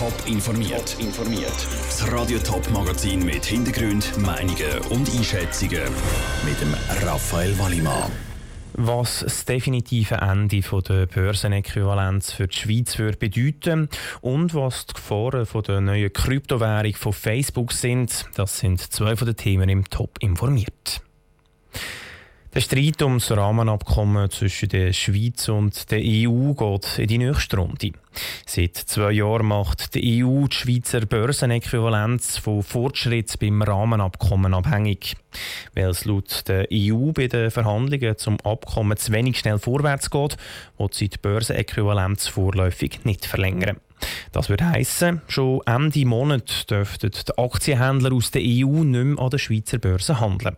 Top informiert. informiert. Das Radio Top Magazin mit Hintergrund, Meinungen und Einschätzungen mit dem Raphael Wallimann. Was das definitive Ende der Börsenäquivalenz für die Schweiz würde bedeuten und was die Gefahren von der neuen Kryptowährung von Facebook sind, das sind zwei von den Themen im Top informiert. Der Streit ums Rahmenabkommen zwischen der Schweiz und der EU geht in die nächste Runde. Seit zwei Jahren macht die EU die Schweizer Börsenäquivalenz von Fortschritt beim Rahmenabkommen abhängig. Weil es laut der EU bei den Verhandlungen zum Abkommen zu wenig schnell vorwärts geht, wird sie die Börsenäquivalenz vorläufig nicht verlängern. Das würde heißen, schon Ende Monat dürften die Aktienhändler aus der EU nicht mehr an der Schweizer Börse handeln.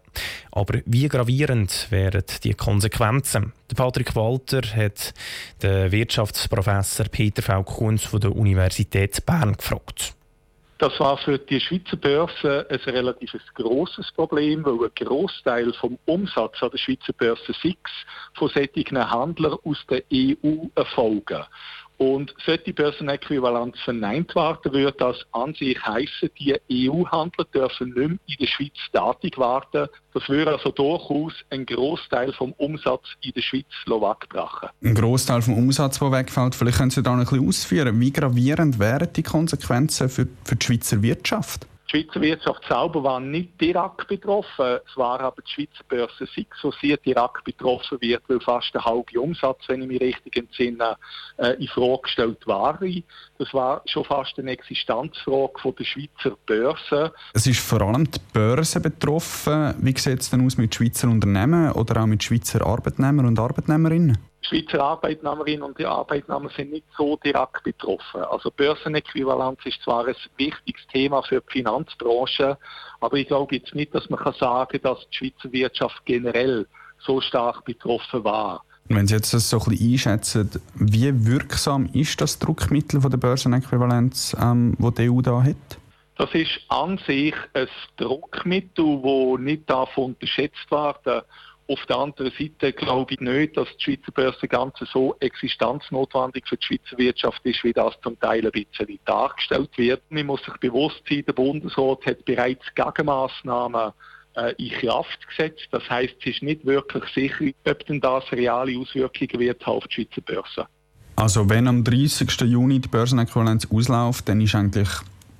Aber wie gravierend wären die Konsequenzen? Patrick Walter hat den Wirtschaftsprofessor Peter V. Kunz von der Universität Bern gefragt. Das war für die Schweizer Börse ein relativ grosses Problem, weil ein Großteil vom Umsatz an der Schweizer Börse 6 von solchen Händlern aus der EU erfolgen. Und sollte Börsenäquivalenz verneint werden, würde das an sich heißen, die EU-Handler dürfen nicht mehr in der Schweiz tätig werden. Das würde also durchaus einen Großteil vom Umsatz in der Schweiz wegbrachen. Ein Großteil vom Umsatz, der wegfällt, vielleicht können Sie da noch ein bisschen ausführen. Wie gravierend wären die Konsequenzen für, für die Schweizer Wirtschaft? Die Schweizer Wirtschaft selber war nicht direkt betroffen. Es war aber die Schweizer Börse SIX, sehr direkt betroffen wird, weil fast der halbe Umsatz, wenn ich mich richtig entsinne, äh, in Frage gestellt war. Das war schon fast eine Existenzfrage von der Schweizer Börse. Es ist vor allem die Börse betroffen. Wie sieht es denn aus mit Schweizer Unternehmen oder auch mit Schweizer Arbeitnehmern und Arbeitnehmerinnen? Schweizer Arbeitnehmerinnen und die Arbeitnehmer sind nicht so direkt betroffen. Also Börsenäquivalenz ist zwar ein wichtiges Thema für die Finanzbranche, aber ich glaube jetzt nicht, dass man kann sagen kann, dass die Schweizer Wirtschaft generell so stark betroffen war. Wenn Sie jetzt das so ein bisschen einschätzen, wie wirksam ist das Druckmittel von der Börsenäquivalenz, ähm, das die EU da hat? Das ist an sich ein Druckmittel, das nicht davon unterschätzt werden darf. Auf der anderen Seite glaube ich nicht, dass die Schweizer Börse ganz so existenznotwendig für die Schweizer Wirtschaft ist, wie das zum Teil ein bisschen dargestellt wird. Man muss sich bewusst sein, der Bundesrat hat bereits Gegenmaßnahmen äh, in Kraft gesetzt. Das heißt, es ist nicht wirklich sicher, ob denn das reale Auswirkungen wird auf die Schweizer Börse. Also wenn am 30. Juni die Börsenäquivalenz ausläuft, dann ist eigentlich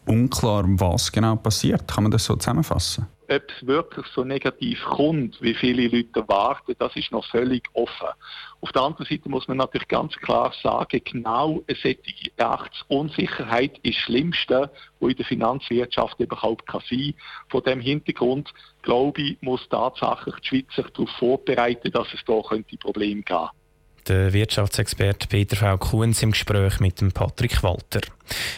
unklar, was genau passiert. Kann man das so zusammenfassen? ob es wirklich so negativ kommt, wie viele Leute erwarten, das ist noch völlig offen. Auf der anderen Seite muss man natürlich ganz klar sagen, genau eine solche Rechtsunsicherheit ist das Schlimmste, was in der Finanzwirtschaft überhaupt kann sein. Von dem Hintergrund, glaube ich, muss tatsächlich die Schweiz sich darauf vorbereiten, dass es da Probleme geben könnte der Wirtschaftsexperte Peter V. Kuhns im Gespräch mit dem Patrick Walter.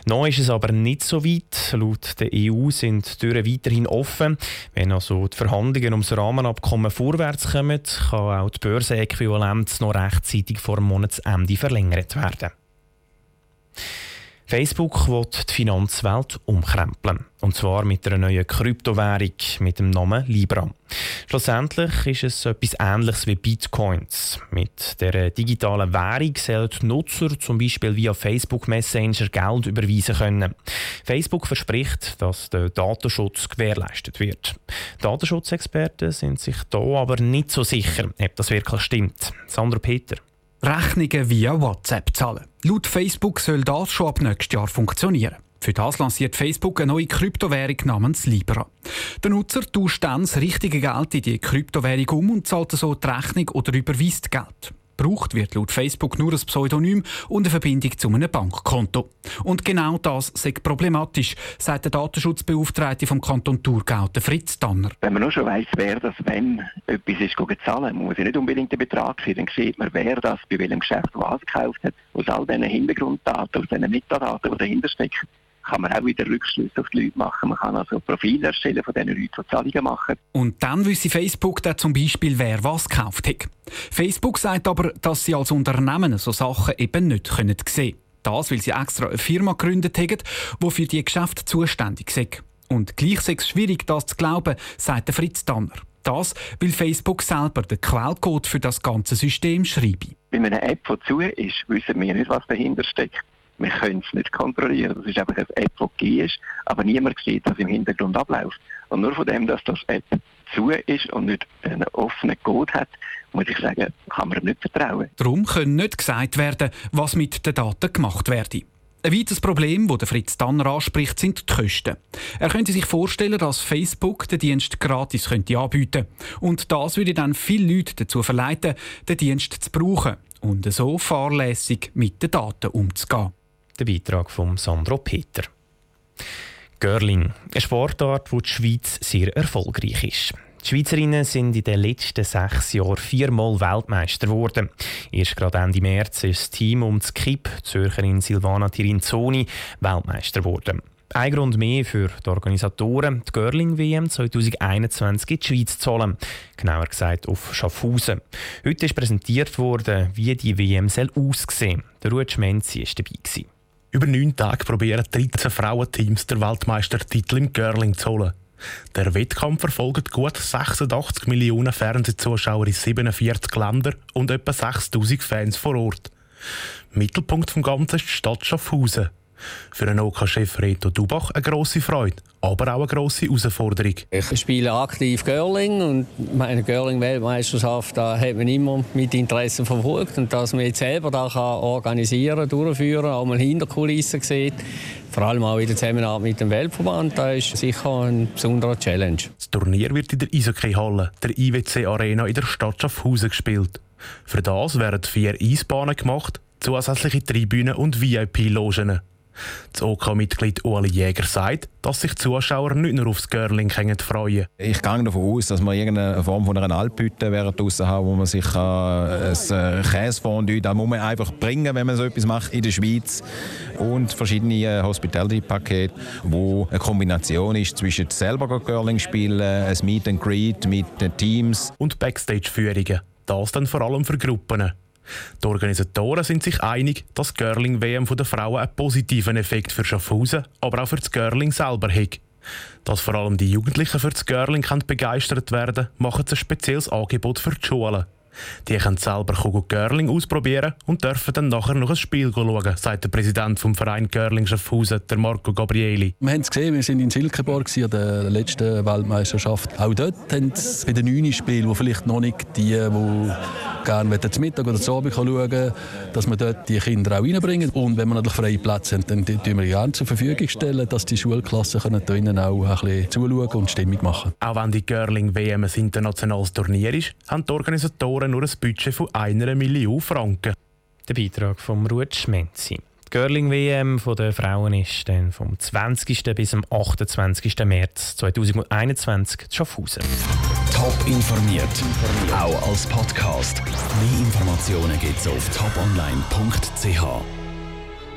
Noch ist es aber nicht so weit. Laut der EU sind die Türen weiterhin offen. Wenn also die Verhandlungen ums Rahmenabkommen vorwärts kommen, kann auch die Börsenäquivalenz noch rechtzeitig vor dem Monatsende verlängert werden. Facebook will die Finanzwelt umkrempeln. Und zwar mit einer neuen Kryptowährung mit dem Namen Libra. Schlussendlich ist es etwas Ähnliches wie Bitcoins. Mit der digitalen Währung sollen Nutzer zum Beispiel via Facebook Messenger Geld überweisen können. Facebook verspricht, dass der Datenschutz gewährleistet wird. Datenschutzexperten sind sich da aber nicht so sicher, ob das wirklich stimmt. Sandra Peter. Rechnungen via WhatsApp zahlen. Laut Facebook soll das schon ab nächstes Jahr funktionieren. Für das lanciert Facebook eine neue Kryptowährung namens Libra. Der Nutzer tauscht dann das richtige Geld in die Kryptowährung um und zahlt so die Rechnung oder überweist Geld. Braucht wird laut Facebook nur ein Pseudonym und eine Verbindung zu einem Bankkonto. Und genau das ist problematisch, sagt der Datenschutzbeauftragte vom Kanton Thurgau, Fritz Tanner. Wenn man nur schon weiss, wer das, wenn etwas ist, zahlen muss ja nicht unbedingt den Betrag sein, dann sieht man, wer das bei welchem Geschäft was gekauft hat, aus all diesen Hintergrunddaten, aus diesen Metadaten, die dahinter stecken kann man auch wieder Rückschlüsse auf die Leute machen. Man kann also Profile erstellen von den Leuten, die Zahlungen machen. Und dann wüsste Facebook dann zum Beispiel, wer was gekauft hat. Facebook sagt aber, dass sie als Unternehmen so Sachen eben nicht sehen können. Das, weil sie extra eine Firma gegründet haben, die für die Geschäfte zuständig ist. Und gleich ist es schwierig, das zu glauben, sagt Fritz Danner. Das, weil Facebook selber den Quellcode für das ganze System schreibt. Wenn eine App, die zu ist, wissen wir nicht, was dahinter steckt. Wir können es nicht kontrollieren. Das ist einfach eine App, die ist, aber niemand sieht, was im Hintergrund abläuft. Und nur von dem, dass das App zu ist und nicht einen offenen Code hat, muss ich sagen, kann man ihm nicht vertrauen. Darum kann nicht gesagt werden, was mit den Daten gemacht werde. Ein weiteres Problem, das Fritz Danner anspricht, sind die Kosten. Er könnte sich vorstellen, dass Facebook den Dienst gratis könnte anbieten Und das würde dann viele Leute dazu verleiten, den Dienst zu brauchen und so fahrlässig mit den Daten umzugehen. Der Beitrag von Sandro Peter. Curling, eine Sportart, wo die Schweiz sehr erfolgreich ist. Die Schweizerinnen sind in den letzten sechs Jahren viermal Weltmeister geworden. Erst gerade Ende März ist das Team um das Kipp, Zürcherin Silvana Tirinzoni, Weltmeister geworden. Ein Grund mehr für die Organisatoren, die Girling-WM 2021 in die Schweiz zu holen. Genauer gesagt auf Schaffhausen. Heute ist präsentiert worden, wie die WM aussehen soll. Der Ruud Schmenzi war dabei. Über neun Tage probieren 13 Frauenteams den Weltmeistertitel im Curling zu holen. Der Wettkampf verfolgt gut 86 Millionen Fernsehzuschauer in 47 Ländern und etwa 6000 Fans vor Ort. Mittelpunkt des Ganzen ist die Stadt Schaffhausen. Für einen OK-Chef Reto Dubach eine grosse Freude, aber auch eine grosse Herausforderung. Ich spiele aktiv Girling und meine Girling-Weltmeisterschaft da hat man immer mit Interesse verfolgt. Und dass man jetzt selber da kann organisieren durchführen, auch mal hinter Kulissen sieht, vor allem auch in der Zusammenarbeit mit dem Weltverband, das ist sicher ein besonderer Challenge. Das Turnier wird in der Eishockey-Halle, der IWC Arena in der Stadt Schaffhausen gespielt. Für das werden vier Eisbahnen gemacht, zusätzliche Tribünen und VIP-Logen. Das OK-Mitglied Ueli Jäger sagt, dass sich Zuschauer nicht nur aufs Girling freuen Ich gehe davon aus, dass wir irgendeine Form von einer Alphütte draussen haben, wo man sich äh, ein Käsefondue, da muss man einfach bringen, wenn man so etwas macht in der Schweiz. Und verschiedene äh, Hospitality-Pakete, wo eine Kombination ist zwischen selber Girling spielen, ein Meet and Greet mit den Teams. Und Backstage-Führungen. Das dann vor allem für Gruppen. Die Organisatoren sind sich einig, dass die Girling-WM der Frauen einen positiven Effekt für Schaffhausen, aber auch für das Girling selber hat. Dass vor allem die Jugendlichen für das Girling begeistert werden machen sie ein spezielles Angebot für die Schulen. Die können selber Girling ausprobieren und dürfen dann nachher noch ein Spiel schauen, sagt der Präsident vom Verein Girling Schaffhausen, der Marco Gabrieli. Wir haben es gesehen, wir sind in Silkeborg an der letzten Weltmeisterschaft. Auch dort haben sie bei den neuen Spielen, wo vielleicht noch nicht die, die gerne zum Mittag oder zum Abend schauen dass wir dort die Kinder auch reinbringen. Und wenn wir natürlich freie Plätze haben, dann stellen wir gerne zur Verfügung stellen, dass die Schulklassen können da innen auch ein bisschen zuschauen und Stimmung machen Auch wenn die Girling-WM ein internationales Turnier ist, haben die Organisatoren nur ein Budget von einer Million Franken. Der Beitrag von Ruud Schmenzi. Die Girling-WM der Frauen ist dann vom 20. bis zum 28. März 2021 zu Schaffhausen. Top informiert, auch als Podcast. Mehr Informationen gibt es auf toponline.ch.